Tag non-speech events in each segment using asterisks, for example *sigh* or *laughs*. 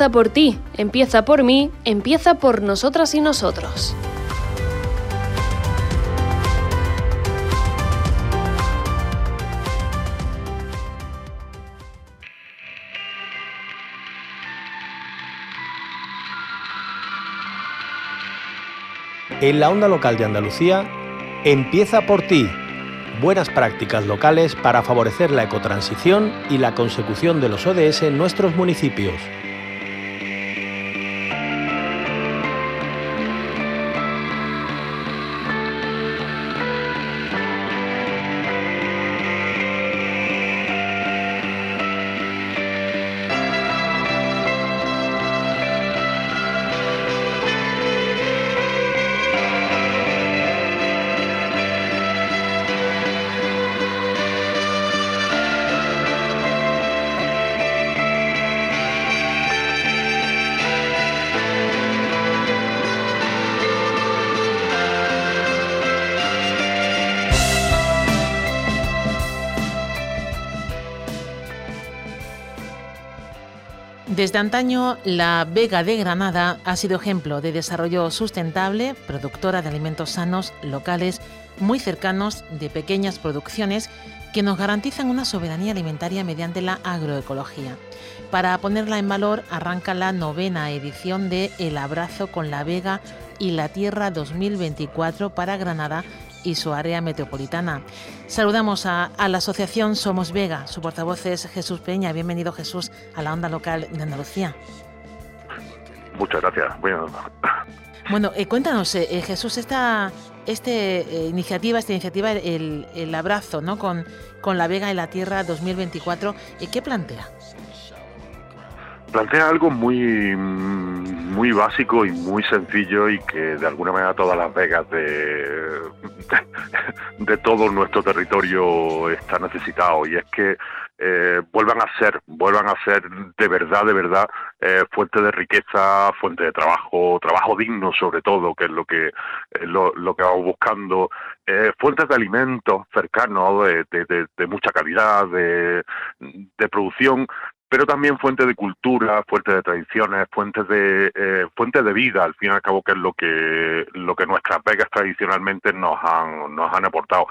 empieza por ti, empieza por mí, empieza por nosotras y nosotros. En la onda local de Andalucía, empieza por ti. Buenas prácticas locales para favorecer la ecotransición y la consecución de los ODS en nuestros municipios. Desde antaño, la Vega de Granada ha sido ejemplo de desarrollo sustentable, productora de alimentos sanos, locales, muy cercanos, de pequeñas producciones que nos garantizan una soberanía alimentaria mediante la agroecología. Para ponerla en valor, arranca la novena edición de El Abrazo con la Vega y la Tierra 2024 para Granada y su área metropolitana. Saludamos a, la asociación Somos Vega. Su portavoz es Jesús Peña. Bienvenido Jesús a la onda local de Andalucía. Muchas gracias. Bueno, bueno eh, cuéntanos, eh, eh, Jesús, esta, este, iniciativa, esta iniciativa, el, el abrazo ¿no? con, con la Vega y la Tierra 2024, ¿qué plantea? plantea algo muy muy básico y muy sencillo y que de alguna manera todas las vegas de, de, todo nuestro territorio está necesitado. Y es que eh, vuelvan a ser, vuelvan a ser de verdad, de verdad, eh, fuente de riqueza, fuente de trabajo, trabajo digno sobre todo, que es lo que lo, lo, que vamos buscando, eh, fuentes de alimentos cercanos, de, de, de mucha calidad, de producción pero también fuente de cultura, fuente de tradiciones, fuentes de eh, fuentes de vida, al fin y al cabo que es lo que lo que nuestras vegas tradicionalmente nos han nos han aportado.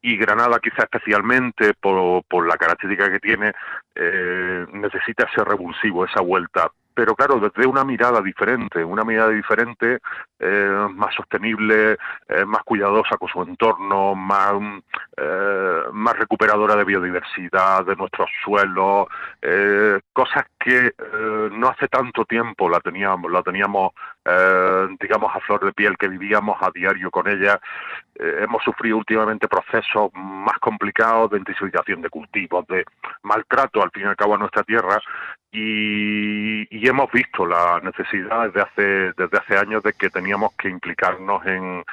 Y Granada quizá especialmente por, por la característica que tiene eh, necesita ese revulsivo, esa vuelta pero claro, desde una mirada diferente, una mirada diferente, eh, más sostenible, eh, más cuidadosa con su entorno, más, eh, más recuperadora de biodiversidad, de nuestros suelos, cosas que no hace tanto tiempo la teníamos, la teníamos, digamos, a flor de piel, que vivíamos a diario con ella. hemos sufrido últimamente procesos más complicados de intensificación de cultivos, de maltrato al fin y al cabo a nuestra tierra, y, y, hemos visto la necesidad desde hace desde hace años de que teníamos que implicarnos en,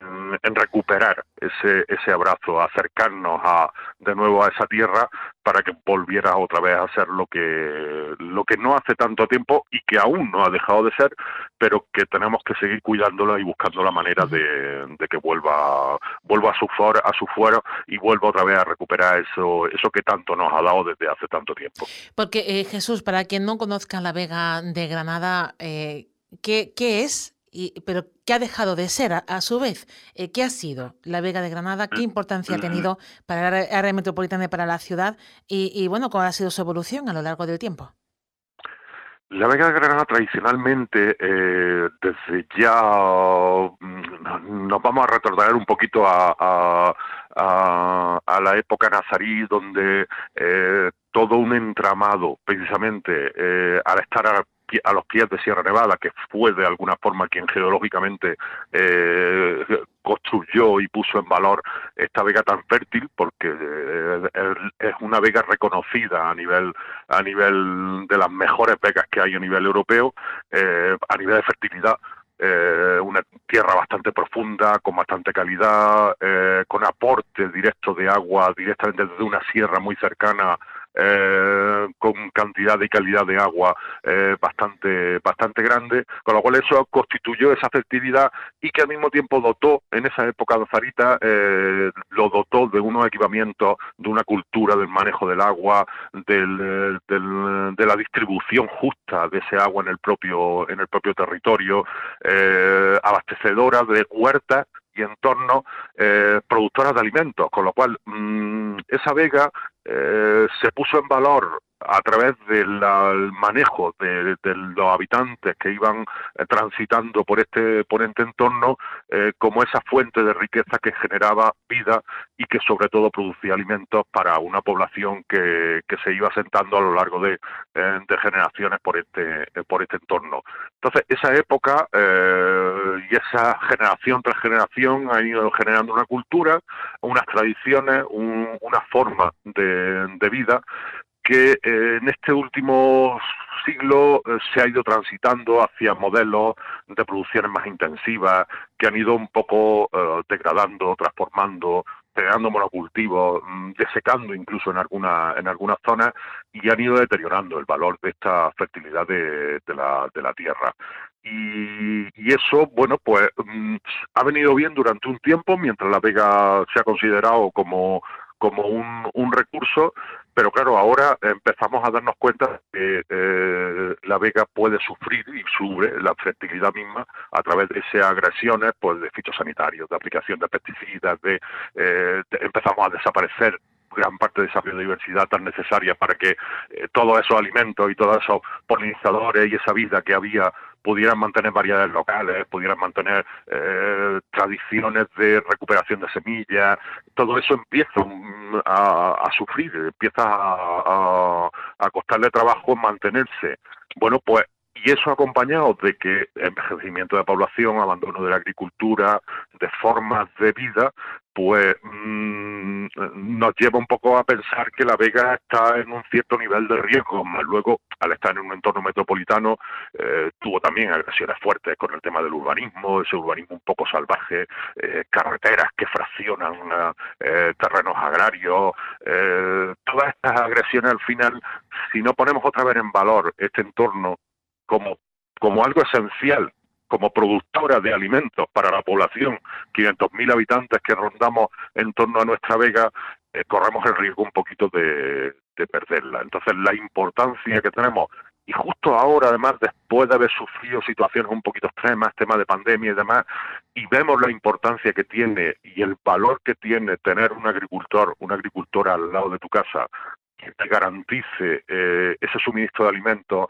en recuperar ese, ese abrazo, acercarnos a, de nuevo a esa tierra para que volviera otra vez a ser lo que, lo que no hace tanto tiempo y que aún no ha dejado de ser, pero que tenemos que seguir cuidándola y buscando la manera de, que vuelva, vuelva a su fuero, a su fuero y vuelva otra vez a recuperar eso, eso que tanto nos ha dado desde hace tanto tiempo. Porque eh, Jesús, para quien no conozca la Vega de Granada, eh, ¿qué, ¿qué es pero ¿qué ha dejado de ser a, su vez? Eh, ¿Qué ha sido la Vega de Granada? ¿Qué importancia ha tenido para la área metropolitana y para la ciudad? Y, bueno, ¿cuál ha sido su evolución a lo largo del tiempo? La Vega de Granada tradicionalmente, eh, desde ya mm, nos vamos a retornar un poquito a, la época nazarí, donde eh, todo un entramado, precisamente al estar a los pies de Sierra Nevada, que fue de alguna forma quien geológicamente eh, construyó y puso en valor esta vega tan fértil, porque eh, es una vega reconocida a nivel a nivel de las mejores vegas que hay a nivel europeo, eh, a nivel de fertilidad. una tierra bastante profunda, con bastante calidad, con aporte directo de agua directamente desde una sierra muy cercana eh, con cantidad y calidad de agua eh, bastante bastante grande, con lo cual eso constituyó esa fertilidad y que al mismo tiempo dotó, en esa época de Zarita, eh, lo dotó de unos equipamientos, de una cultura del manejo del agua, del, de la distribución justa de ese agua en el propio, en el propio territorio, abastecedora de huertas y entornos eh, productoras de alimentos, con lo cual mm, esa vega eh, se puso en valor a través del manejo de, los habitantes que iban eh, transitando por este, por este entorno eh, como esa fuente de riqueza que generaba vida y que sobre todo producía alimentos para una población que, se iba asentando a lo largo de, eh, generaciones por este, por este entorno. Entonces, esa época y esa generación tras generación ha ido generando una cultura, unas tradiciones, una forma de, de vida que eh, en este último siglo eh, se ha ido transitando hacia modelos de producciones más intensivas que han ido un poco eh, degradando, transformando, creando monocultivos, mm, desecando incluso en alguna en algunas zonas y han ido deteriorando el valor de esta fertilidad de, la, de la tierra. Y, y, eso, bueno, pues mm, ha venido bien durante un tiempo, mientras la Vega se ha considerado como como un, un recurso, pero claro, ahora empezamos a darnos cuenta que eh, la vega puede sufrir y sufre la fertilidad misma a través de esas agresiones pues, de fitosanitarios, de aplicación de pesticidas, de, eh, empezamos a desaparecer gran parte de esa biodiversidad tan necesaria para que eh, todos esos alimentos y todos esos polinizadores y esa vida que había pudieran mantener variedades locales, pudieran mantener eh, tradiciones de recuperación de semillas, todo eso empieza a, sufrir, empieza a, a, costarle trabajo mantenerse. Bueno, pues y eso acompañado de que envejecimiento de población, abandono de la agricultura, de formas de vida, pues mm, nos lleva un poco a pensar que la Vega está en un cierto nivel de riesgo, más luego al estar en un entorno metropolitano eh, tuvo también agresiones fuertes con el tema del urbanismo, ese urbanismo un poco salvaje, eh, carreteras que fraccionan eh, terrenos agrarios, todas estas agresiones al final, si no ponemos otra vez en valor este entorno como, como algo esencial como productora de alimentos para la población, 500.000 habitantes que rondamos en torno a nuestra vega, eh, corremos el riesgo un poquito de, perderla. Entonces, la importancia que tenemos, y justo ahora, además, después de haber sufrido situaciones un poquito extremas, tema de pandemia y demás, y vemos la importancia que tiene y el valor que tiene tener un agricultor, una agricultora al lado de tu casa, que te garantice eh, ese suministro de alimentos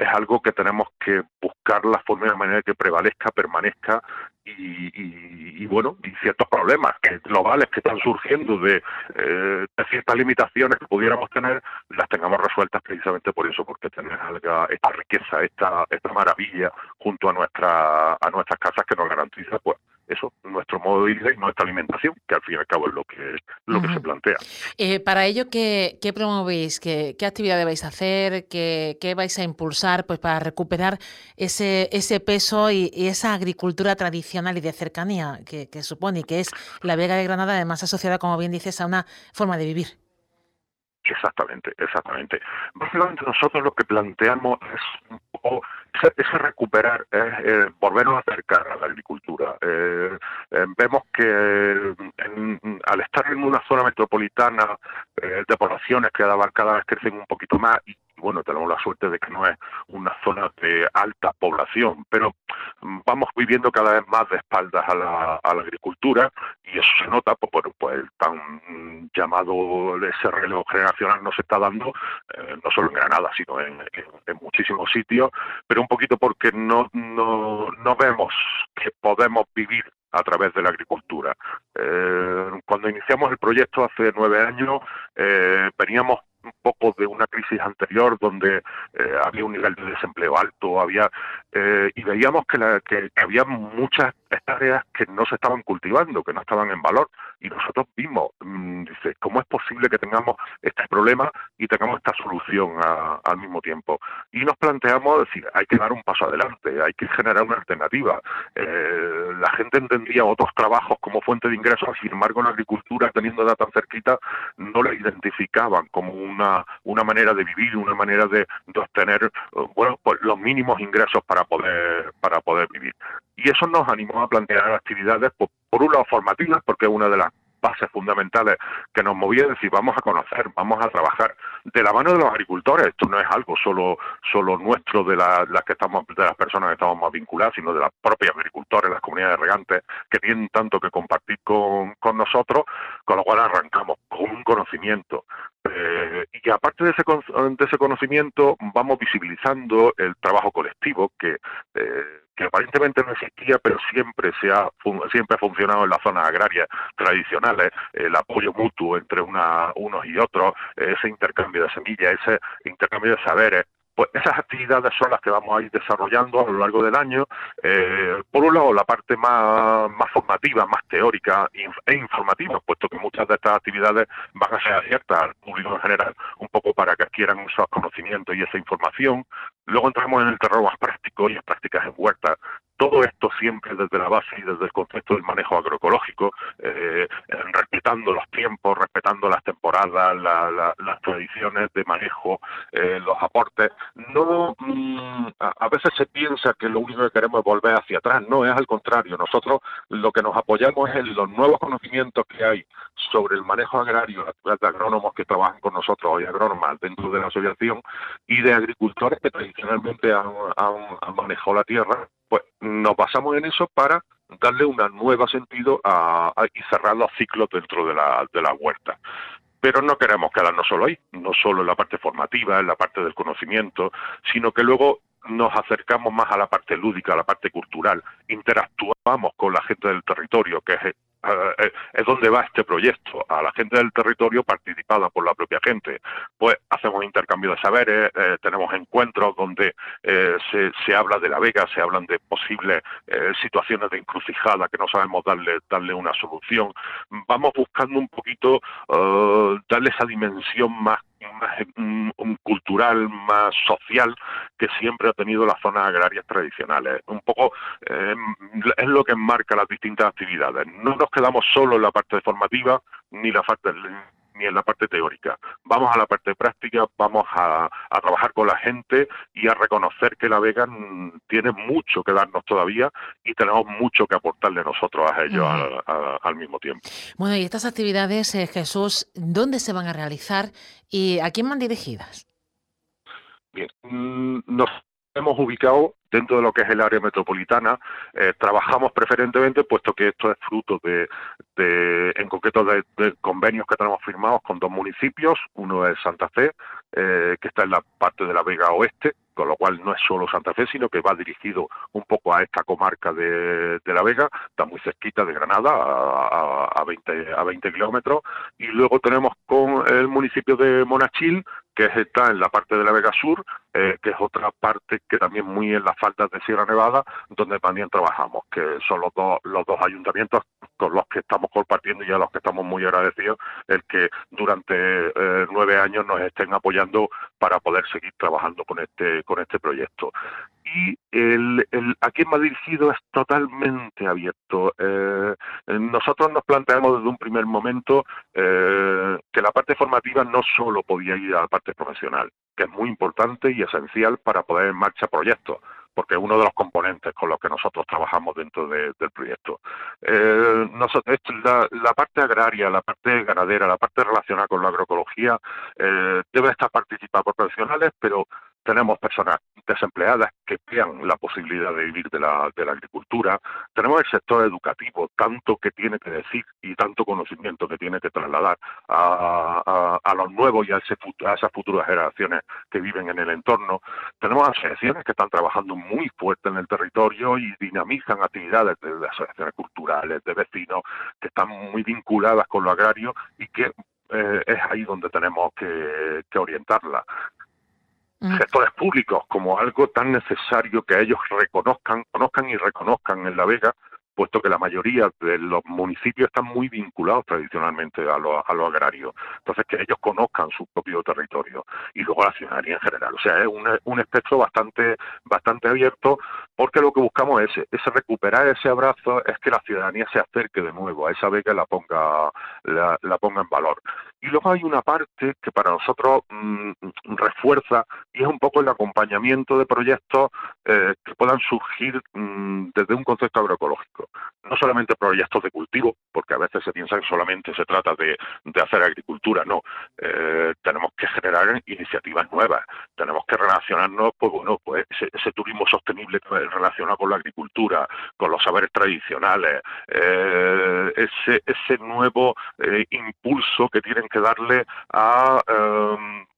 es algo que tenemos que buscar la forma de manera que prevalezca, permanezca y, bueno, y ciertos problemas que, globales que están surgiendo de, eh, de, ciertas limitaciones que pudiéramos tener, las tengamos resueltas precisamente por eso, porque tenemos esta riqueza, esta, esta maravilla junto a, nuestra, a nuestras casas que nos garantiza pues eso, nuestro modo de vida y nuestra alimentación, que al fin y al cabo es lo que, lo que se plantea. Eh, para ello, ¿qué, qué promovéis? ¿Qué, ¿Qué, actividades vais a hacer? ¿Qué, ¿Qué, vais a impulsar pues, para recuperar ese, ese peso y, esa agricultura tradicional y de cercanía que, que supone y que es la Vega de Granada, además asociada, como bien dices, a una forma de vivir? Exactamente, exactamente. Básicamente nosotros lo que planteamos es un poco ese, recuperar, es eh, volvernos a acercar a la agricultura. Eh, eh, vemos que al estar en una zona metropolitana de poblaciones que cada vez crecen un poquito más y bueno, tenemos la suerte de que no es una zona de alta población, pero vamos viviendo cada vez más de espaldas a la, agricultura y eso se nota, pues, bueno, pues el tan llamado ese relevo generacional no se está dando, eh, no solo en Granada, sino en, muchísimos sitios, pero un poquito porque no, no, no vemos que podemos vivir a través de la agricultura. Eh, cuando iniciamos el proyecto hace nueve años, eh, veníamos un poco de una crisis anterior donde eh, había un nivel de desempleo alto, había eh, y veíamos que, la, que, había muchas áreas que no se estaban cultivando, que no estaban en valor y nosotros vimos, mm, dice, ¿cómo es posible que tengamos este problema y tengamos esta solución al mismo tiempo? Y nos planteamos decir, hay que dar un paso adelante, hay que generar una alternativa. Eh, la gente entendía otros trabajos como fuente de ingresos, sin embargo la agricultura, teniendo edad tan cerquita, no la identificaban como un una, una manera de vivir, una manera de, obtener eh, bueno, pues los mínimos ingresos para poder, para poder vivir. Y eso nos animó a plantear actividades, pues, por un lado formativas, porque es una de las bases fundamentales que nos movía, es decir, vamos a conocer, vamos a trabajar de la mano de los agricultores. Esto no es algo solo solo nuestro de las que estamos de las personas que estamos más vinculadas, sino de las propias agricultores, las comunidades regantes que tienen tanto que compartir con, con nosotros, con lo cual arrancamos con un conocimiento. Y que aparte de ese, de ese conocimiento vamos visibilizando el trabajo colectivo que eh, que aparentemente no existía, pero siempre se ha siempre ha funcionado en las zonas agrarias tradicionales, el apoyo mutuo entre una, unos y otros, ese intercambio de semillas, ese intercambio de saberes, pues esas actividades son las que vamos a ir desarrollando a lo largo del año. Eh, por un lado, la parte más, más formativa, más teórica e informativa, puesto que muchas de estas actividades van a ser abiertas al público en general, un poco para que adquieran esos conocimientos y esa información. Luego entramos en el terreno más práctico y en prácticas en huerta, todo esto siempre desde la base y desde el concepto del manejo agroecológico, eh, respetando los tiempos, respetando las temporadas, las tradiciones de manejo, eh, los aportes. No, mm, a, veces se piensa que lo único que queremos es volver hacia atrás. No, es al contrario. Nosotros lo que nos apoyamos es en los nuevos conocimientos que hay sobre el manejo agrario, de agrónomos que trabajan con nosotros y agrónomas dentro de la asociación y de agricultores que tradicionalmente han, han manejado la tierra pues nos basamos en eso para darle un nuevo sentido a, y cerrar los ciclos dentro de la, de la huerta. Pero no queremos quedarnos solo ahí, no solo en la parte formativa, en la parte del conocimiento, sino que luego nos acercamos más a la parte lúdica, a la parte cultural, interactuamos con la gente del territorio, que es es donde va este proyecto, a la gente del territorio participada por la propia gente. Pues hacemos intercambio de saberes, eh, tenemos encuentros donde se, se, habla de la Vega, se hablan de posibles situaciones de encrucijada que no sabemos darle, darle una solución. Vamos buscando un poquito darle esa dimensión más cultural, más social que siempre ha tenido las zonas agrarias tradicionales. Un poco eh, es lo que enmarca las distintas actividades. No nos quedamos solo en la parte formativa ni la parte ni en la parte teórica. Vamos a la parte práctica, vamos a, trabajar con la gente y a reconocer que la Vega tiene mucho que darnos todavía y tenemos mucho que aportarle nosotros a ellos al, mismo tiempo. Bueno, y estas actividades, eh, Jesús, ¿dónde se van a realizar y a quién van dirigidas? Bien, mm, nos hemos ubicado dentro de lo que es el área metropolitana. Eh, trabajamos preferentemente, puesto que esto es fruto de, en concreto, de, convenios que tenemos firmados con dos municipios. Uno es Santa Fe, eh, que está en la parte de la Vega Oeste, con lo cual no es solo Santa Fe, sino que va dirigido un poco a esta comarca de, La Vega, está muy cerquita de Granada, a, a, 20, a 20 kilómetros, y luego tenemos con el municipio de Monachil, que está en la parte de la Vega Sur, eh, que es otra parte que también muy en las faldas de Sierra Nevada, donde también trabajamos, que son los dos, los dos ayuntamientos con los que estamos compartiendo y a los que estamos muy agradecidos, el que durante eh, nueve años nos estén apoyando para poder seguir trabajando con este, con este proyecto. Y el, el, aquí en dirigido es totalmente abierto. Eh, nosotros nos planteamos desde un primer momento que la parte formativa no solo podía ir a la parte profesional, que es muy importante y esencial para poner en marcha proyectos porque es uno de los componentes con los que nosotros trabajamos dentro del proyecto. Eh, nosotros, la, la, parte agraria, la parte ganadera, la parte relacionada con la agroecología eh, debe estar participada por profesionales, pero tenemos personas desempleadas que vean la posibilidad de vivir de la, de la agricultura, tenemos el sector educativo, tanto que tiene que decir y tanto conocimiento que tiene que trasladar a, los nuevos y a, ese, a, esas futuras generaciones que viven en el entorno, tenemos asociaciones que están trabajando muy fuerte en el territorio y dinamizan actividades de, asociaciones culturales, de vecinos, que están muy vinculadas con lo agrario y que eh, es ahí donde tenemos que, que orientarla. Mm. sectores públicos como algo tan necesario que ellos reconozcan, conozcan y reconozcan en La Vega puesto que la mayoría de los municipios están muy vinculados tradicionalmente a lo, a lo agrario. Entonces, que ellos conozcan su propio territorio y luego la ciudadanía en general. O sea, es un, un espectro bastante, bastante abierto porque lo que buscamos es, es recuperar ese abrazo, es que la ciudadanía se acerque de nuevo a esa beca y la ponga, la, ponga en valor. Y luego hay una parte que para nosotros mm, refuerza y es un poco el acompañamiento de proyectos eh, que puedan surgir mm, desde un concepto agroecológico no solamente proyectos de cultivo, porque a veces se piensa que solamente se trata de, hacer agricultura, no. Eh, tenemos que generar iniciativas nuevas, tenemos que relacionarnos, pues bueno, pues ese, turismo sostenible relacionado con la agricultura, con los saberes tradicionales, eh, ese, ese nuevo eh, impulso que tienen que darle a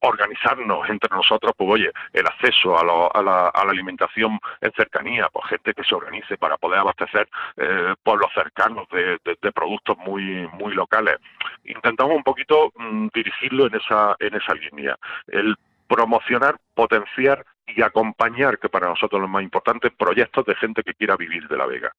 organizarnos entre nosotros, pues oye, el acceso a, la, alimentación en cercanía, pues gente que se organice para poder abastecer eh, pueblos cercanos de, productos muy muy locales. Intentamos un poquito mm, dirigirlo en esa en esa línea, el promocionar, potenciar y acompañar, que para nosotros lo más importante, proyectos de gente que quiera vivir de la Vega.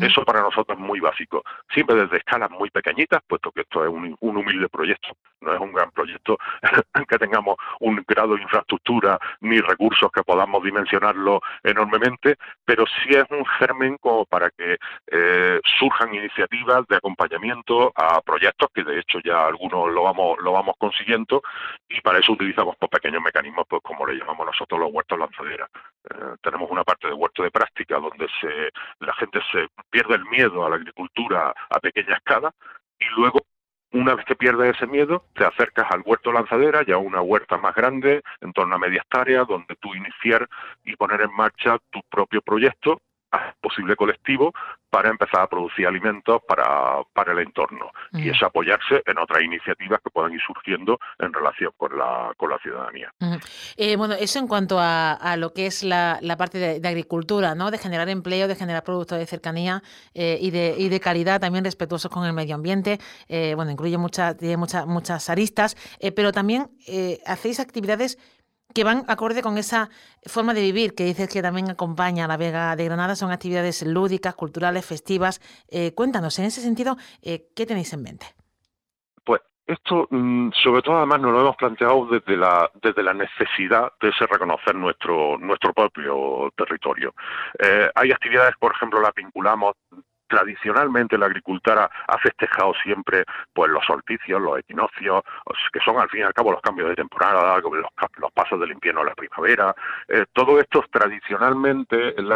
Eso para nosotros es muy básico. Siempre desde escalas muy pequeñitas, puesto que esto es un, humilde proyecto, no es un gran proyecto *laughs* que tengamos un grado de infraestructura ni recursos que podamos dimensionarlo enormemente, pero sí es un germen como para que eh, surjan iniciativas de acompañamiento a proyectos que de hecho ya algunos lo vamos lo vamos consiguiendo y para eso utilizamos pues, pequeños mecanismos, pues como le llamamos nosotros los huertos lanzaderas. Eh, tenemos una parte de huerto de práctica donde se, la gente se pierde el miedo a la agricultura a pequeña escala y luego una vez que pierdes ese miedo, te acercas al huerto lanzadera, ya una huerta más grande, en torno a media hectárea, donde tú iniciar y poner en marcha tu propio proyecto posible colectivo para empezar a producir alimentos para, para el entorno y es apoyarse en otras iniciativas que puedan ir surgiendo en relación con la, con la ciudadanía. Eh, bueno, eso en cuanto a, lo que es la, la parte de, agricultura, ¿no? de generar empleo, de generar productos de cercanía eh, y, de, y de calidad también respetuosos con el medio ambiente. Eh, bueno, incluye muchas, muchas, muchas aristas, pero también hacéis actividades que van acorde con esa forma de vivir que dices que también acompaña a la Vega de Granada. Son actividades lúdicas, culturales, festivas. Eh, cuéntanos, en ese sentido, eh, ¿qué tenéis en mente? Pues esto, mm, sobre todo, además, nos lo hemos planteado desde la, desde la necesidad de reconocer nuestro, nuestro propio territorio. Eh, hay actividades, por ejemplo, las vinculamos tradicionalmente la agricultura ha festejado siempre pues los solsticios, los equinoccios, que son al fin y al cabo los cambios de temporada, los, pasos del invierno a la primavera. Eh, todo esto tradicionalmente en,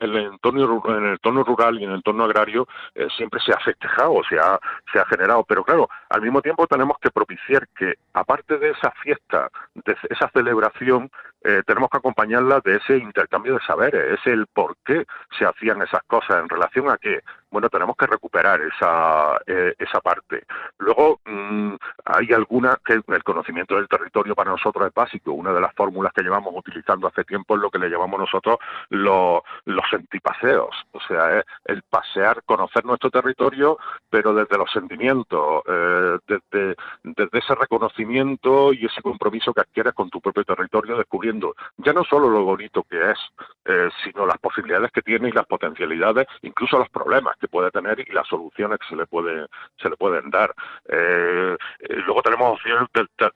el entorno, en el entorno rural y en el entorno agrario eh, siempre se ha festejado, se ha generado. Pero claro, al mismo tiempo tenemos que propiciar que, aparte de esa fiesta, de esa celebración, eh, tenemos que acompañarla de ese intercambio de saberes, es el por qué se hacían esas cosas en relación a que bueno, tenemos que recuperar esa, eh, esa parte. Luego, mm, hay algunas que el conocimiento del territorio para nosotros es básico. Una de las fórmulas que llevamos utilizando hace tiempo es lo que le llamamos nosotros los, los sentipaseos. O sea, es el pasear, conocer nuestro territorio, pero desde los sentimientos, eh, desde, desde ese reconocimiento y ese compromiso que adquieres con tu propio territorio, descubriendo ya no solo lo bonito que es, eh, sino las posibilidades que tiene y las potencialidades, incluso los problemas puede tener y las soluciones que se le puede se le pueden dar. Eh, eh, luego tenemos opciones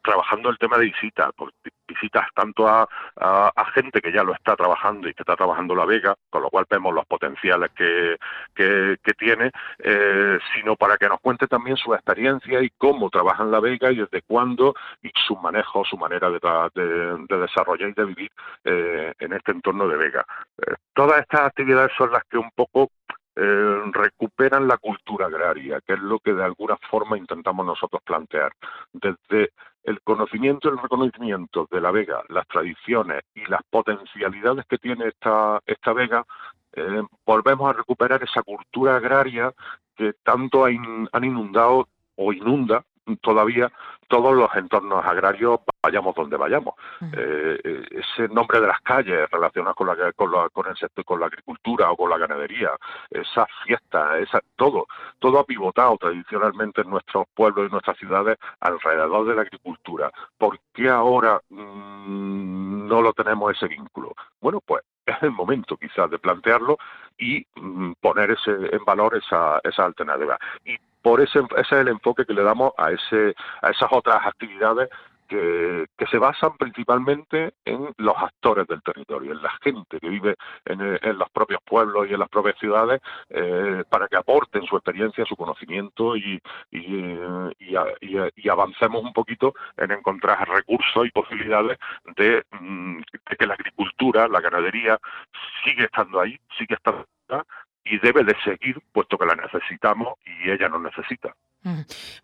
trabajando el tema de visitas, pues, visitas tanto a, gente que ya lo está trabajando y que está trabajando la Vega, con lo cual vemos los potenciales que, que, tiene, sino para que nos cuente también su experiencia y cómo trabaja en la Vega y desde cuándo y su manejo, su manera de, de desarrollar y de vivir en este entorno de Vega. todas estas actividades son las que un poco eh, recuperan la cultura agraria, que es lo que de alguna forma intentamos nosotros plantear. Desde el conocimiento y el reconocimiento de la vega, las tradiciones y las potencialidades que tiene esta, esta vega, eh, volvemos a recuperar esa cultura agraria que tanto han inundado o inunda todavía todos los entornos agrarios vayamos donde vayamos. Eh, eh, ese nombre de las calles relacionadas con la, con, con el sector, con la agricultura o con la ganadería, esas fiestas, esa, todo, todo ha pivotado tradicionalmente en nuestros pueblos y nuestras ciudades alrededor de la agricultura. ¿Por qué ahora mm, no lo tenemos ese vínculo? Bueno, pues es el momento quizás de plantearlo y mm, poner ese, en valor esa, esa alternativa. Y por ese, ese es el enfoque que le damos a, ese, a esas otras actividades que, se basan principalmente en los actores del territorio, en la gente que vive en, los propios pueblos y en las propias ciudades, eh, para que aporten su experiencia, su conocimiento y, y, avancemos un poquito en encontrar recursos y posibilidades de, mm, de que la agricultura, la ganadería, sigue estando ahí, sigue estando y debe de seguir, puesto que la necesitamos y ella nos necesita.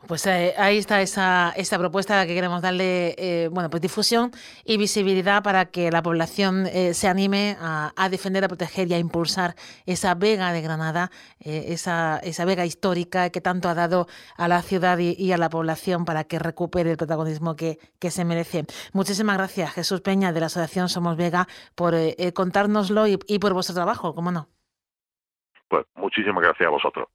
Pues eh, ahí está esa, esa propuesta que queremos darle eh, bueno, pues difusión y visibilidad para que la población eh, se anime a, defender, a proteger y a impulsar esa vega de Granada, esa, esa vega histórica que tanto ha dado a la ciudad y, a la población para que recupere el protagonismo que, que, se merece. Muchísimas gracias, Jesús Peña, de la Asociación Somos Vega, por contárnoslo y, y por vuestro trabajo, cómo no. Pues muchísimas gracias a vosotros.